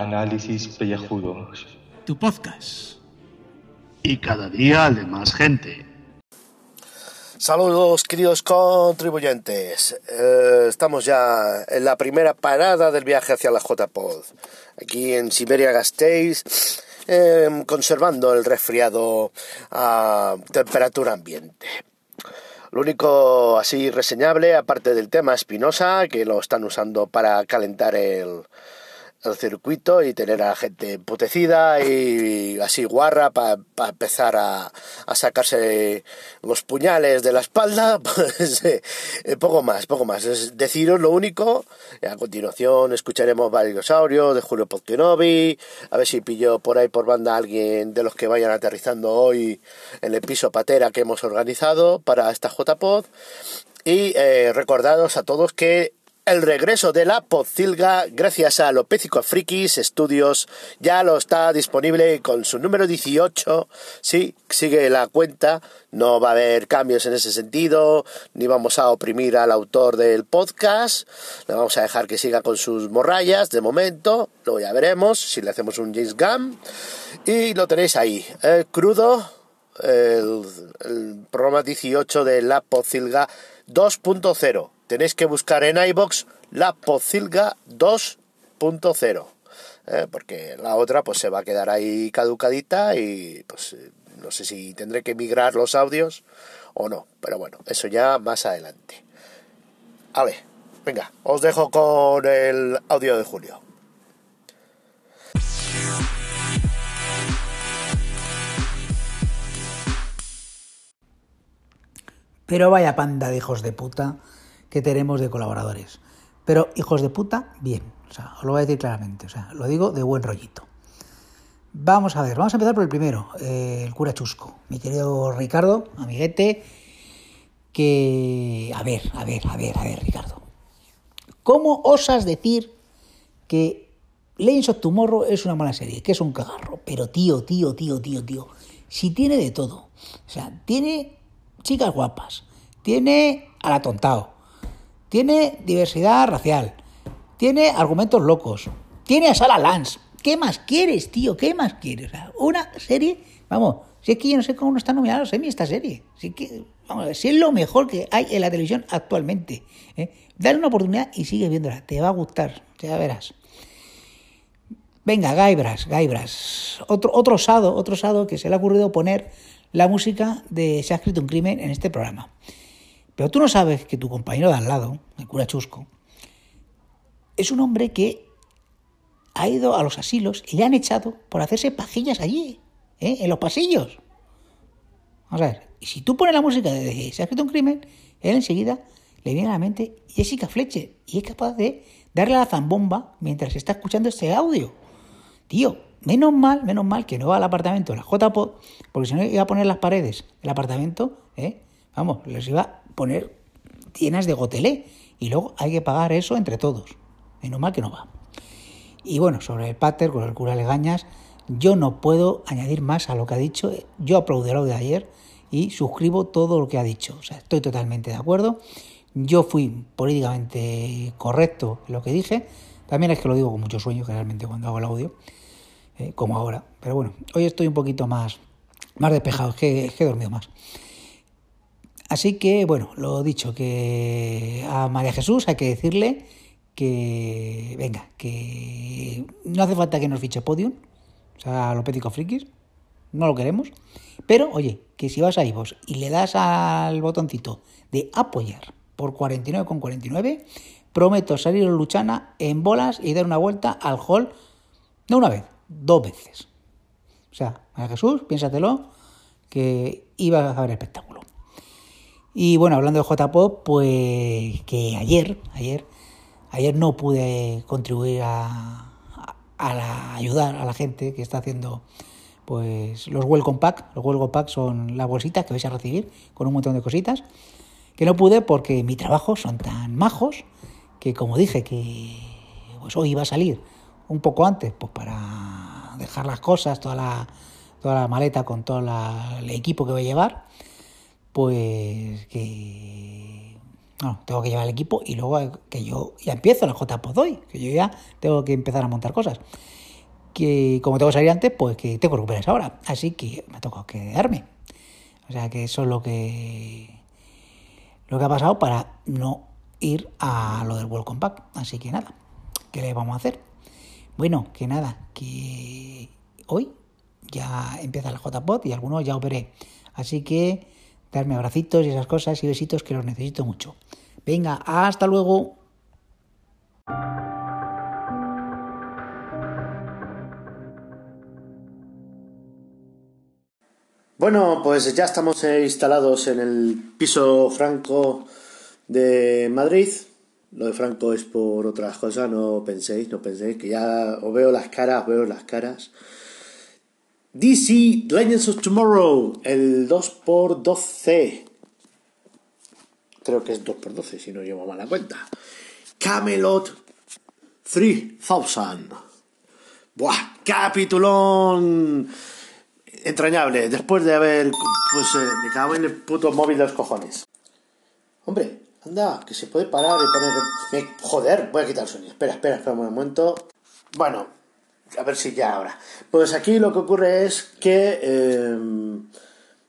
Análisis Pellejudos. Tu podcast. Y cada día de más gente. Saludos queridos contribuyentes. Eh, estamos ya en la primera parada del viaje hacia la JPod. Aquí en Siberia Gasteiz, eh, conservando el resfriado a temperatura ambiente. Lo único así reseñable, aparte del tema Espinosa, que lo están usando para calentar el, el circuito y tener a gente emputecida y así guarra para empezar a, a, sacarse los puñales de la espalda, pues eh, poco más, poco más. Es deciros lo único. A continuación escucharemos varios audios de Julio Podkenovi, a ver si pillo por ahí por banda a alguien de los que vayan aterrizando hoy en el piso patera que hemos organizado para esta JPod. Y eh, recordaros a todos que el regreso de la Pocilga, gracias a Lopécico Frikis Studios, ya lo está disponible con su número 18. Sí, sigue la cuenta, no va a haber cambios en ese sentido, ni vamos a oprimir al autor del podcast, le vamos a dejar que siga con sus morrayas de momento, luego ya veremos si le hacemos un James Gunn. Y lo tenéis ahí, crudo, el, el programa 18 de la Pocilga 2.0 tenéis que buscar en iBox la Pocilga 2.0. ¿eh? Porque la otra pues se va a quedar ahí caducadita y pues no sé si tendré que migrar los audios o no. Pero bueno, eso ya más adelante. Ver, venga, os dejo con el audio de Julio. Pero vaya panda de hijos de puta que tenemos de colaboradores. Pero hijos de puta, bien. O sea, os lo voy a decir claramente. O sea, lo digo de buen rollito. Vamos a ver, vamos a empezar por el primero, eh, el cura chusco. Mi querido Ricardo, amiguete, que... A ver, a ver, a ver, a ver, Ricardo. ¿Cómo osas decir que Legends of Tomorrow es una mala serie, que es un cagarro? Pero tío, tío, tío, tío, tío, si tiene de todo. O sea, tiene chicas guapas, tiene al atontado, tiene diversidad racial, tiene argumentos locos, tiene a Sala Lance. ¿Qué más quieres, tío? ¿Qué más quieres? Una serie, vamos, si es que yo no sé cómo no está nominada los Emmy esta serie. Si es que, vamos, si es lo mejor que hay en la televisión actualmente. ¿eh? Dale una oportunidad y sigue viéndola, te va a gustar, ya verás. Venga, Gaibras, Gaibras. Otro, otro otro osado que se le ha ocurrido poner la música de Se ha escrito un crimen en este programa. Pero tú no sabes que tu compañero de al lado, el cura Chusco, es un hombre que ha ido a los asilos y le han echado por hacerse pajillas allí, ¿eh? en los pasillos. Vamos a ver, y si tú pones la música de Se ha escrito un crimen, él enseguida le viene a la mente Jessica Fletcher y es capaz de darle la zambomba mientras está escuchando este audio. Tío, menos mal, menos mal que no va al apartamento de la JPod, porque si no iba a poner las paredes del apartamento, ¿eh? vamos, les iba poner llenas de gotelé y luego hay que pagar eso entre todos. Menos mal que no va. Y bueno, sobre el pater con el cura Legañas, yo no puedo añadir más a lo que ha dicho. Yo aplaudí lo de ayer y suscribo todo lo que ha dicho. O sea, estoy totalmente de acuerdo. Yo fui políticamente correcto en lo que dije. También es que lo digo con mucho sueño, generalmente cuando hago el audio, eh, como ahora. Pero bueno, hoy estoy un poquito más, más despejado, es que, es que he dormido más. Así que, bueno, lo dicho, que a María Jesús hay que decirle que, venga, que no hace falta que nos fiche Podium, o sea, los péticos frikis, no lo queremos, pero oye, que si vas a iVoox y le das al botoncito de apoyar por 49,49, prometo salir luchana en bolas y dar una vuelta al hall, no una vez, dos veces. O sea, María Jesús, piénsatelo, que iba a haber espectáculo. Y bueno, hablando de JPOP, pues que ayer, ayer, ayer no pude contribuir a, a, ayudar a la gente que está haciendo pues los welcome pack. Los welcome pack son las bolsitas que vais a recibir con un montón de cositas. Que no pude porque mi trabajo son tan majos que como dije que pues hoy iba a salir un poco antes, pues para dejar las cosas, toda la, toda la maleta con todo el equipo que voy a llevar pues que no, tengo que llevar el equipo y luego que yo ya empiezo la JPOD hoy, que yo ya tengo que empezar a montar cosas. que como tengo que salir antes, pues que tengo que recuperar esa hora. Así que me toca quedarme. O sea que eso es lo que lo que ha pasado para no ir a lo del World Compact. Así que nada, ¿qué le vamos a hacer? Bueno, que nada, que hoy ya empieza la JPOT y algunos ya operé. Así que darme abracitos y esas cosas y besitos que los necesito mucho. Venga, hasta luego. Bueno, pues ya estamos instalados en el piso franco de Madrid. Lo de Franco es por otras cosas, no penséis, no penséis, que ya os veo las caras, veo las caras. DC Legends of Tomorrow, el 2x12. Creo que es 2x12, si no llevo mala cuenta. Camelot 3000. Buah, capitulón entrañable. Después de haber, pues eh, me cago en el puto móvil de los cojones. Hombre, anda, que se puede parar y poner... Me... Joder, voy a quitar el sonido. Espera, espera, espera un momento. Bueno, a ver si ya ahora. Pues aquí lo que ocurre es que eh,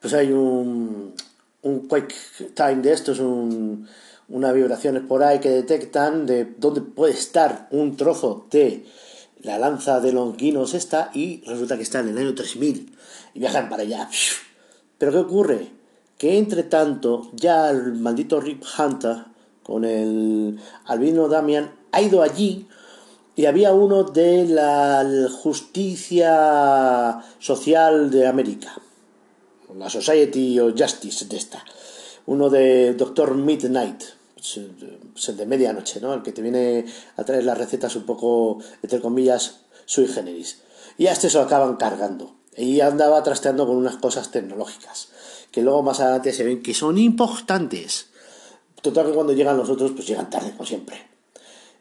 pues hay un, un quick time de estos, un, unas vibraciones por ahí que detectan de dónde puede estar un trozo de la lanza de Longinos esta y resulta que está en el año 3000 y viajan para allá. Pero ¿qué ocurre? Que entre tanto ya el maldito Rip Hunter con el albino Damian ha ido allí y había uno de la justicia social de América, la Society of Justice de esta, uno de Doctor Midnight, el de medianoche, ¿no? El que te viene a traer las recetas un poco, entre comillas, sui generis. Y a este se lo acaban cargando. Y andaba trasteando con unas cosas tecnológicas, que luego más adelante se ven que son importantes. Total que cuando llegan los otros, pues llegan tarde, como siempre.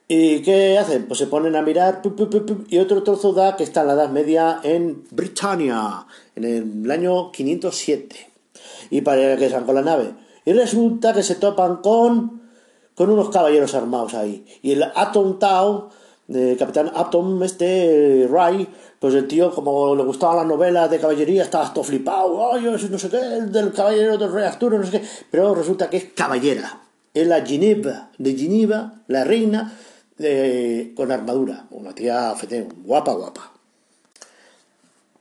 ¿Y qué hacen? Pues se ponen a mirar y otro trozo da que está en la Edad Media en Britannia, en el año 507. Y para que están con la nave. Y resulta que se topan con, con unos caballeros armados ahí. Y el Atom Tau, de Capitán Atom, este Ray, pues el tío, como le gustaban las novelas de caballería, estaba todo flipado. Ay, no sé qué, el del caballero del rey Arturo, no sé qué. Pero resulta que es caballera. Es la Ginebra de Ginebra, la reina, con armadura. Una tía guapa, guapa.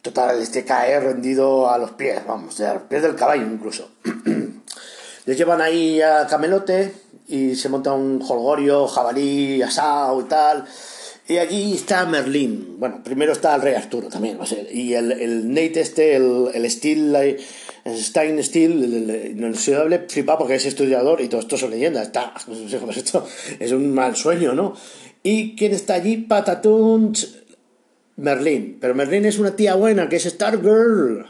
Total, este cae rendido a los pies, vamos, a los pies del caballo incluso. Les llevan ahí a Camelote y se monta un holgorio, jabalí, asado y tal. Y allí está Merlín. Bueno, primero está el rey Arturo también, no sé. Y el, el Nate este, el, el Steel, Stein Steel, el, inoxidable, flipa porque es estudiador y todo esto son leyendas. Está, esto es un mal sueño, ¿no? ¿Y quién está allí? Patatún Merlín. Pero Merlín es una tía buena, que es Stargirl.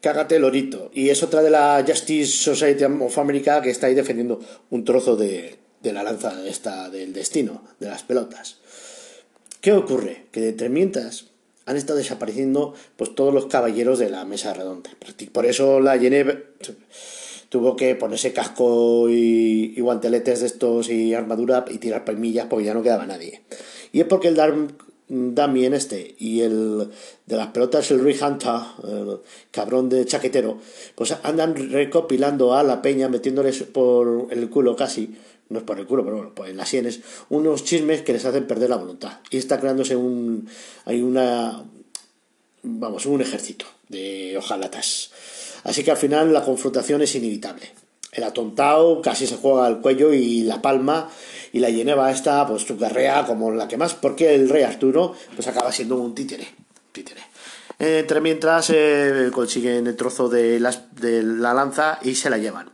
Cágate lorito. Y es otra de la Justice Society of America que está ahí defendiendo un trozo de, de la lanza esta del destino, de las pelotas. ¿Qué ocurre? Que de mientras han estado desapareciendo pues todos los caballeros de la mesa redonda. Por eso la Geneve tuvo que ponerse casco y, guanteletes de estos y armadura y tirar palmillas porque ya no quedaba nadie. Y es porque el Darm Damien este y el de las pelotas el Rui Hunter, el cabrón de chaquetero, pues andan recopilando a la peña metiéndoles por el culo casi no es por el culo, pero bueno, pues en las sienes, unos chismes que les hacen perder la voluntad. Y está creándose un. hay una. vamos, un ejército de hojalatas. Así que al final la confrontación es inevitable. El atontado casi se juega al cuello y la palma, y la Geneva esta, pues carrea como la que más, porque el rey Arturo, pues acaba siendo un títere. títere. Entre mientras eh, consiguen el trozo de, las, de la lanza y se la llevan.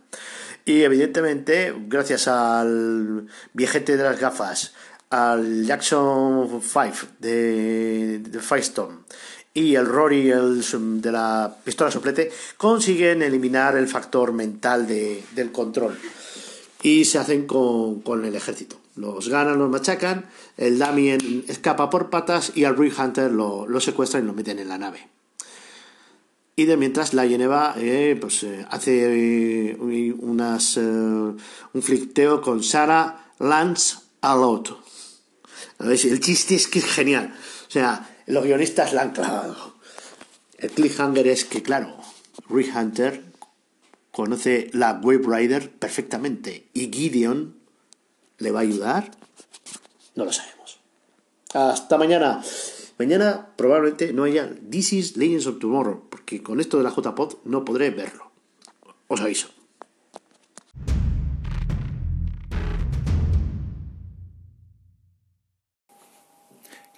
Y evidentemente, gracias al viejete de las gafas, al Jackson 5 de, de Firestone y el Rory de la pistola soplete, consiguen eliminar el factor mental del control. Y se hacen con, con, el ejército. Los ganan, los machacan, el Damien escapa por patas y al Rui Hunter lo, lo secuestran y lo meten en la nave. Y de mientras la Geneva eh, pues, eh, hace eh, unas, un flirteo con Sarah Lance Alot. El chiste es que es genial. O sea, Los guionistas la han clavado. El cliffhanger es que, claro, Rick Hunter conoce la Wave Rider perfectamente y Gideon le va a ayudar. No lo sabemos. Hasta mañana. Mañana probablemente no haya This is Legends of Tomorrow, porque con esto de la JPod no podré verlo. Os aviso.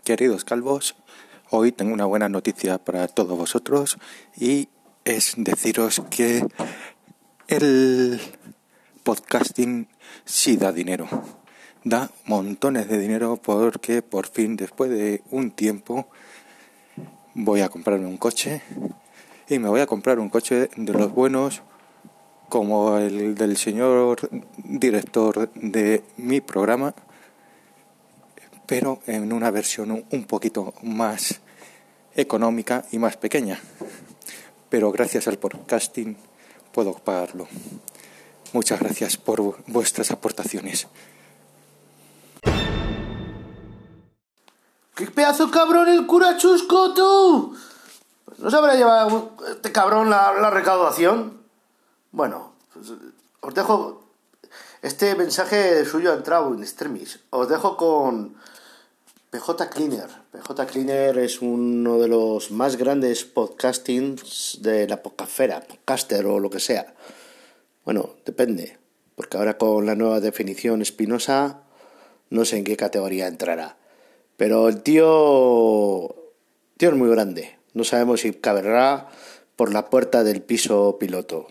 Queridos calvos, hoy tengo una buena noticia para todos vosotros y es deciros que el podcasting sí da dinero. Da montones de dinero porque por fin, después de un tiempo, voy a comprarme un coche y me voy a comprar un coche de los buenos como el del señor director de mi programa pero en una versión un poquito más económica y más pequeña. Pero gracias al podcasting puedo pagarlo. Muchas gracias por vuestras aportaciones. ¡Qué pedazo cabrón el cura chusco, tú! ¿No se habrá llevado este cabrón la, recaudación? Bueno, pues, os dejo. Este mensaje suyo ha entrado en extremis. Os dejo con PJ Cleaner. PJ Cleaner es uno de los más grandes podcastings de la podcastera, podcaster o lo que sea. Bueno, depende, porque ahora con la nueva definición espinosa no sé en qué categoría entrará. Pero el tío, tío es muy grande. No sabemos si caberá por la puerta del piso piloto.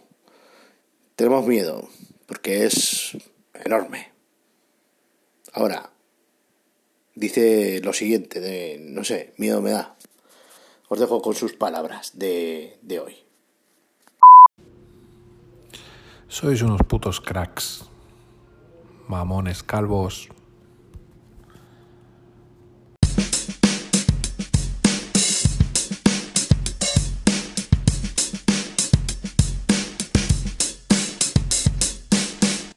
Tenemos miedo, porque es enorme. Ahora, dice lo siguiente, de, no sé, miedo me da. Os dejo con sus palabras de, de hoy. Sois unos putos cracks, mamones calvos,